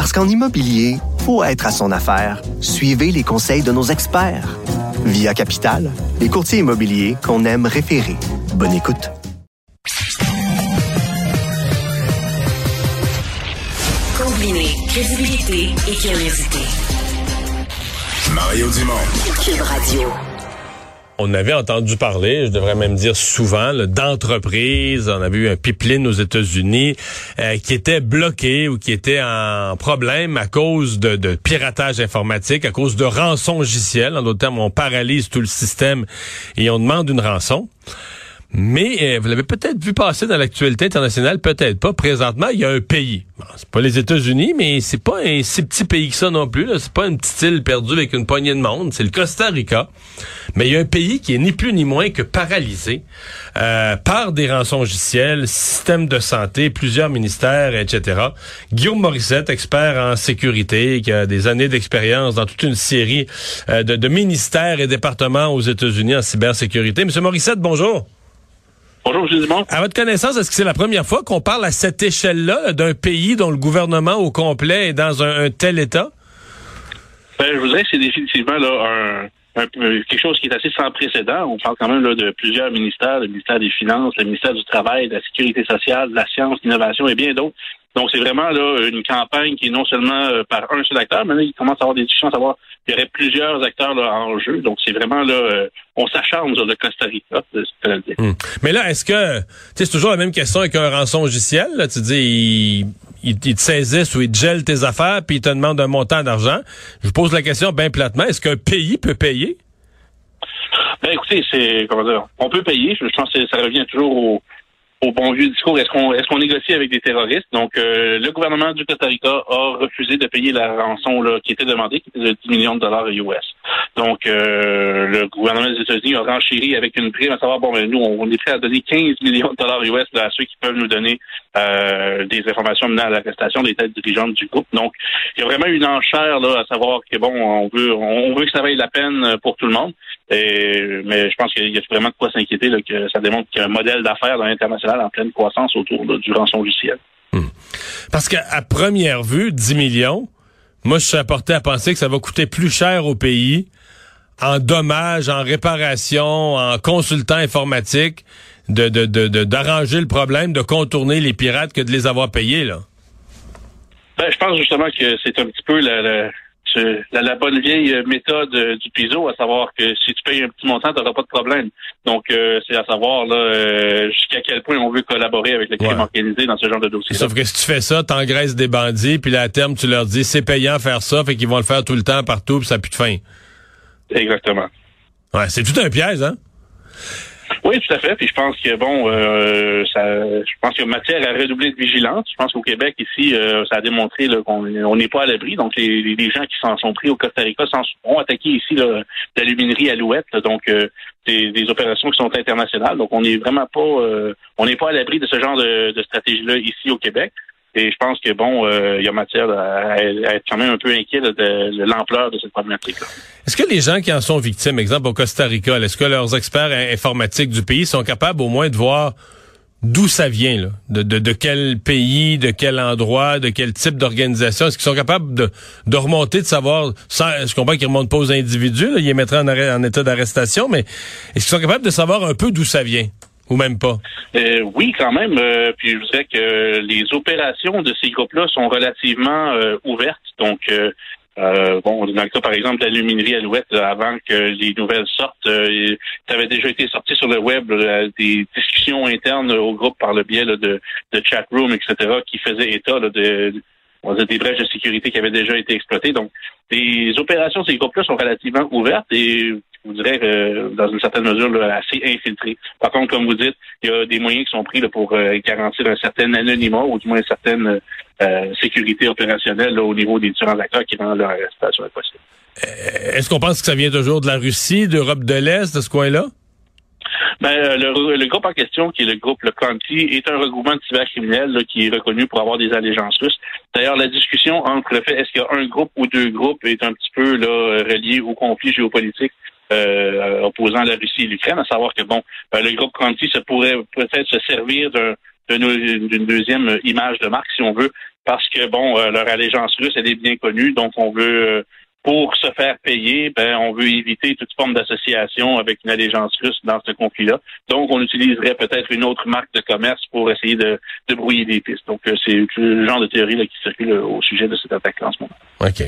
Parce qu'en immobilier, faut être à son affaire. Suivez les conseils de nos experts. Via Capital, les courtiers immobiliers qu'on aime référer. Bonne écoute. Combiner crédibilité et curiosité. Mario Dumont. Cube Radio. On avait entendu parler, je devrais même dire souvent, d'entreprises. On avait eu un pipeline aux États-Unis euh, qui était bloqué ou qui était en problème à cause de, piratage informatique, à cause de rançongiciel. En d'autres termes, on paralyse tout le système et on demande une rançon. Mais euh, vous l'avez peut-être vu passer dans l'actualité internationale, peut-être pas. Présentement, il y a un pays. Bon, c'est pas les États-Unis, mais c'est pas un si petit pays que ça non plus. C'est pas une petite île perdue avec une poignée de monde. C'est le Costa Rica. Mais il y a un pays qui est ni plus ni moins que paralysé euh, par des rançongiciels, système de santé, plusieurs ministères, etc. Guillaume Morissette, expert en sécurité, qui a des années d'expérience dans toute une série euh, de ministères et départements aux États-Unis en cybersécurité. Monsieur Morissette, bonjour. Bonjour, M. Dumont. À votre connaissance, est-ce que c'est la première fois qu'on parle à cette échelle-là d'un pays dont le gouvernement au complet est dans un, un tel état? Ben, je voudrais que c'est définitivement là, un, un, quelque chose qui est assez sans précédent. On parle quand même là, de plusieurs ministères, le ministère des Finances, le ministère du Travail, de la Sécurité sociale, de la science, de l'innovation et bien d'autres. Donc, c'est vraiment là une campagne qui est non seulement euh, par un seul acteur, mais là, il commence à avoir des discussions à savoir qu'il y aurait plusieurs acteurs là, en jeu. Donc, c'est vraiment là, euh, on s'acharne sur le Costa Rica, que je dire. Hum. Mais là, est-ce que, tu sais, c'est toujours la même question avec un rançon logiciel, là, tu dis, ils il, il te saisissent ou ils te gèlent tes affaires puis ils te demandent un montant d'argent. Je vous pose la question bien platement, est-ce qu'un pays peut payer? Ben, écoutez, c'est, comment dire, on peut payer. Je pense que ça revient toujours au, au bon vieux discours, est-ce qu'on est-ce qu'on négocie avec des terroristes? Donc, euh, le gouvernement du Costa Rica a refusé de payer la rançon qui était demandée, qui était de 10 millions de dollars US. Donc, euh, le gouvernement des États-Unis a renchéri avec une prime à savoir, bon, ben, nous, on est prêt à donner 15 millions de dollars US à ceux qui peuvent nous donner euh, des informations menant à l'arrestation des têtes dirigeantes du groupe. Donc, il y a vraiment une enchère là, à savoir que, bon, on veut on veut que ça vaille la peine pour tout le monde. Et, mais je pense qu'il y a vraiment de quoi s'inquiéter, que ça démontre qu'il y a un modèle d'affaires dans l'international en pleine croissance autour là, du rançon logiciel. Hum. Parce qu'à première vue, 10 millions, moi, je suis apporté à penser que ça va coûter plus cher au pays en dommages, en réparation, en consultant informatique, de, de, de, d'arranger le problème, de contourner les pirates que de les avoir payés, là. Ben, je pense justement que c'est un petit peu la, la la, la, bonne vieille méthode du PISO, à savoir que si tu payes un petit montant, tu n'auras pas de problème. Donc, euh, c'est à savoir là euh, jusqu'à quel point on veut collaborer avec le crime ouais. organisé dans ce genre de dossier. Sauf que si tu fais ça, t'engraisses des bandits, puis là, à terme, tu leur dis c'est payant faire ça, fait qu'ils vont le faire tout le temps, partout, puis ça n'a plus de fin. Exactement. Ouais, c'est tout un piège, hein? Oui, tout à fait. Puis je pense que bon, euh, ça, je pense qu'il y a matière à redoubler de vigilance. Je pense qu'au Québec ici, euh, ça a démontré qu'on on n'est pas à l'abri. Donc les, gens qui s'en sont pris au Costa Rica s'en ont attaqué ici là, l'aluminerie Alouette. Donc euh, des, des, opérations qui sont internationales. Donc on n'est vraiment pas, euh, on n'est pas à l'abri de ce genre de, de stratégie-là ici au Québec. Et je pense que bon, euh, il y a matière à, être quand même un peu inquiet de, l'ampleur de cette problématique-là. Est-ce que les gens qui en sont victimes, exemple au Costa Rica, est-ce que leurs experts informatiques du pays sont capables au moins de voir d'où ça vient, là, de, de, de, quel pays, de quel endroit, de quel type d'organisation? Est-ce qu'ils sont capables de, de remonter, de savoir, sans, je comprends qu'ils remontent pas aux individus, là, ils les mettraient en, arrêt, en état d'arrestation, mais est-ce qu'ils sont capables de savoir un peu d'où ça vient? Ou même pas? Euh, oui, quand même. Euh, puis je vous dirais que les opérations de ces groupes-là sont relativement euh, ouvertes. Donc, euh, bon, dans le cas, par exemple, de l'aluminerie Alouette, avant que les nouvelles sortent, euh, ça avait déjà été sorti sur le web des discussions internes au groupe par le biais là, de, de chat room, etc., qui faisaient état là, de, des brèches de sécurité qui avaient déjà été exploitées. Donc, les opérations de ces groupes-là sont relativement ouvertes et vous dirais, euh, dans une certaine mesure, là, assez infiltré. Par contre, comme vous dites, il y a des moyens qui sont pris là, pour euh, garantir un certain anonymat ou du moins une certaine euh, sécurité opérationnelle là, au niveau des différents acteurs qui rendent leur arrestation impossible. Est-ce qu'on pense que ça vient toujours de la Russie, d'Europe de l'Est, de ce coin-là? Ben, le, le, groupe en question, qui est le groupe Le Conti, est un regroupement de cybercriminels là, qui est reconnu pour avoir des allégeances russes. D'ailleurs, la discussion entre le fait est-ce qu'il y a un groupe ou deux groupes est un petit peu là, relié au conflit géopolitique euh, opposant la Russie et l'Ukraine, à savoir que bon, euh, le groupe Conti se pourrait peut-être se servir d'une deuxième image de marque, si on veut, parce que bon, euh, leur allégeance russe, elle est bien connue, donc on veut pour se faire payer, ben, on veut éviter toute forme d'association avec une allégeance russe dans ce conflit-là. Donc, on utiliserait peut-être une autre marque de commerce pour essayer de, de brouiller des pistes. Donc, c'est le genre de théorie là, qui circule au sujet de cette attaque en ce moment. OK.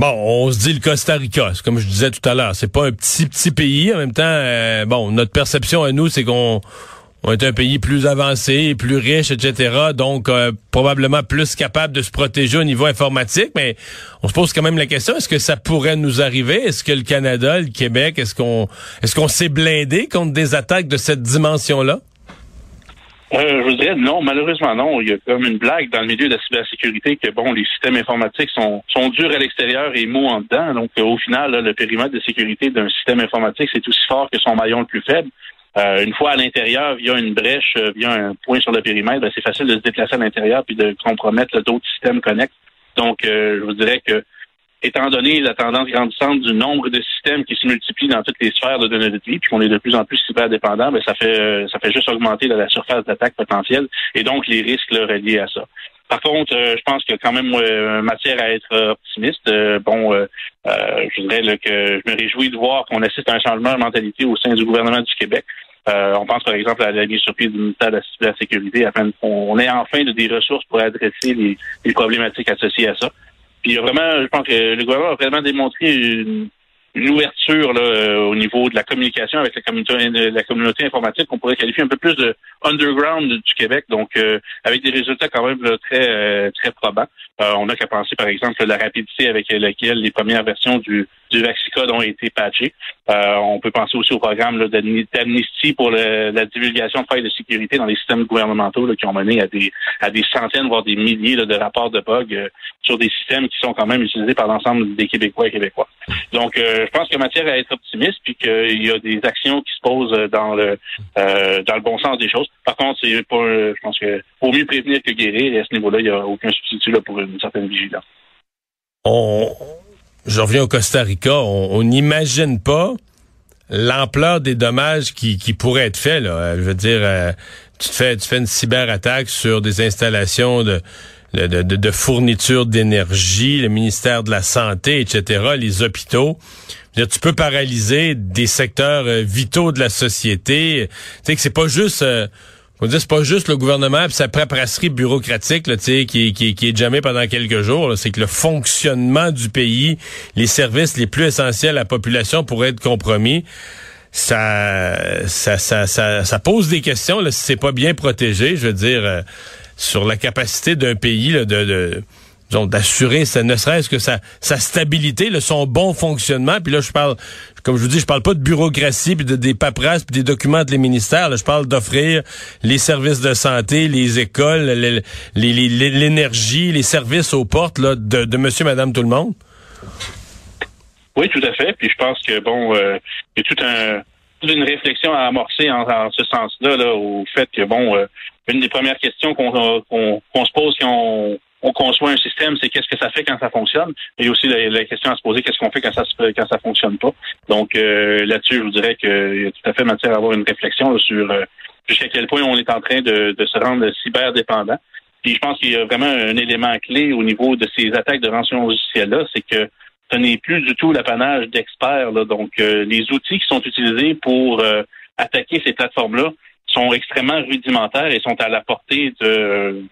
Bon, on se dit le Costa Rica, comme je disais tout à l'heure, c'est pas un petit petit pays. En même temps, euh, bon, notre perception à nous, c'est qu'on on est un pays plus avancé, plus riche, etc. Donc euh, probablement plus capable de se protéger au niveau informatique. Mais on se pose quand même la question est-ce que ça pourrait nous arriver? Est-ce que le Canada, le Québec, est-ce qu'on est-ce qu'on s'est blindé contre des attaques de cette dimension-là? Euh, je dirais non, malheureusement non. Il y a comme une blague dans le milieu de la cybersécurité que bon, les systèmes informatiques sont, sont durs à l'extérieur et mous en dedans. Donc au final, le périmètre de sécurité d'un système informatique, c'est aussi fort que son maillon le plus faible. Euh, une fois à l'intérieur, via une brèche, euh, via un point sur le périmètre, ben, c'est facile de se déplacer à l'intérieur puis de compromettre d'autres systèmes connexes. Donc, je vous dirais que étant donné la tendance grandissante du nombre de systèmes qui se multiplient dans toutes les sphères de notre vie, puis qu'on est de plus en plus cyberdépendant, ben ça fait ça fait juste augmenter la surface d'attaque potentielle et donc les risques là, reliés à ça. Par contre, euh, je pense qu'il y a quand même euh, matière à être optimiste. Euh, bon, je dirais que je me réjouis de voir qu'on assiste à un changement de mentalité au sein du gouvernement du Québec. on pense par exemple à la mise sur pied du ministère de la Sécurité afin qu'on ait enfin des ressources pour adresser les problématiques associées à ça. Puis vraiment, je pense que le gouvernement a vraiment démontré une, une ouverture là, euh, au niveau de la communication avec la communauté, la communauté informatique qu'on pourrait qualifier un peu plus de underground du Québec, donc euh, avec des résultats quand même très euh, très probants. on n'a qu'à penser par exemple la rapidité avec laquelle les premières versions du, du Vaxicode ont été patchées. on peut penser aussi au programme d'amnistie pour la divulgation de failles de sécurité dans les systèmes gouvernementaux là, qui ont mené à des à des centaines voire des milliers de rapports de bugs sur des systèmes qui sont quand même utilisés par l'ensemble des Québécois et Québécois. Donc je pense qu'il y a matière à être optimiste puis qu'il y a des actions qui se posent dans le euh, dans le bon sens des choses. Par contre, c'est pas je pense que vaut mieux prévenir que guérir et à ce niveau-là, il n'y a aucun substitut là, pour une certaine vigilance. Je reviens au Costa Rica, on n'imagine pas l'ampleur des dommages qui, qui pourraient être faits. Là. Je veux dire, euh, tu, fais, tu fais une cyberattaque sur des installations de de, de, de fourniture d'énergie, le ministère de la Santé, etc., les hôpitaux. tu peux paralyser des secteurs euh, vitaux de la société. Tu sais que c'est pas juste... Euh, on c'est pas juste le gouvernement et sa préparasserie bureaucratique là, qui, qui, qui est jamais pendant quelques jours. C'est que le fonctionnement du pays, les services les plus essentiels à la population pourraient être compromis. Ça, ça, ça, ça, ça pose des questions là, si c'est pas bien protégé. Je veux dire, euh, sur la capacité d'un pays de, de d'assurer ne serait-ce que sa, sa stabilité, son bon fonctionnement. Puis là, je parle, comme je vous dis, je parle pas de bureaucratie, puis de des paperasses, puis des documents de les ministères. je parle d'offrir les services de santé, les écoles, l'énergie, les, les, services aux portes là, de, de monsieur, madame, tout le monde. Oui, tout à fait. Puis je pense que bon, euh, il y a tout un toute une réflexion à amorcer en, ce sens-là, là, au fait que bon, euh, une des premières questions qu'on se pose quand on, conçoit un système, c'est qu'est-ce que ça fait quand ça fonctionne, et aussi la, question à se poser qu'est-ce qu'on fait quand ça quand ça fonctionne pas. Donc euh, là-dessus, je vous dirais qu'il y a tout à fait matière à avoir une réflexion sur euh, jusqu'à quel point on est en train de, se rendre cyberdépendant. Puis je pense qu'il y a vraiment un élément clé au niveau de ces attaques de rançon logicielle-là, c'est que ce n'est plus du tout l'apanage d'experts. Donc, euh, les outils qui sont utilisés pour attaquer ces plateformes-là sont extrêmement rudimentaires et sont à la portée de,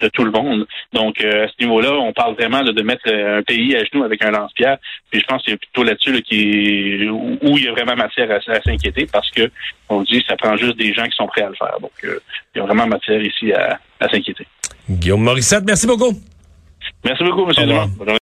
de tout le monde. Donc, euh, à ce niveau-là, on parle vraiment de mettre un pays à genoux avec un lance-pierre. Puis je pense que c'est plutôt là-dessus qui, où, il y a vraiment matière à, s'inquiéter parce que on dit ça prend juste des gens qui sont prêts à le faire. Donc, euh, il y a vraiment matière ici à, s'inquiéter. Guillaume Morissette, merci beaucoup. Merci beaucoup, M. Dumont.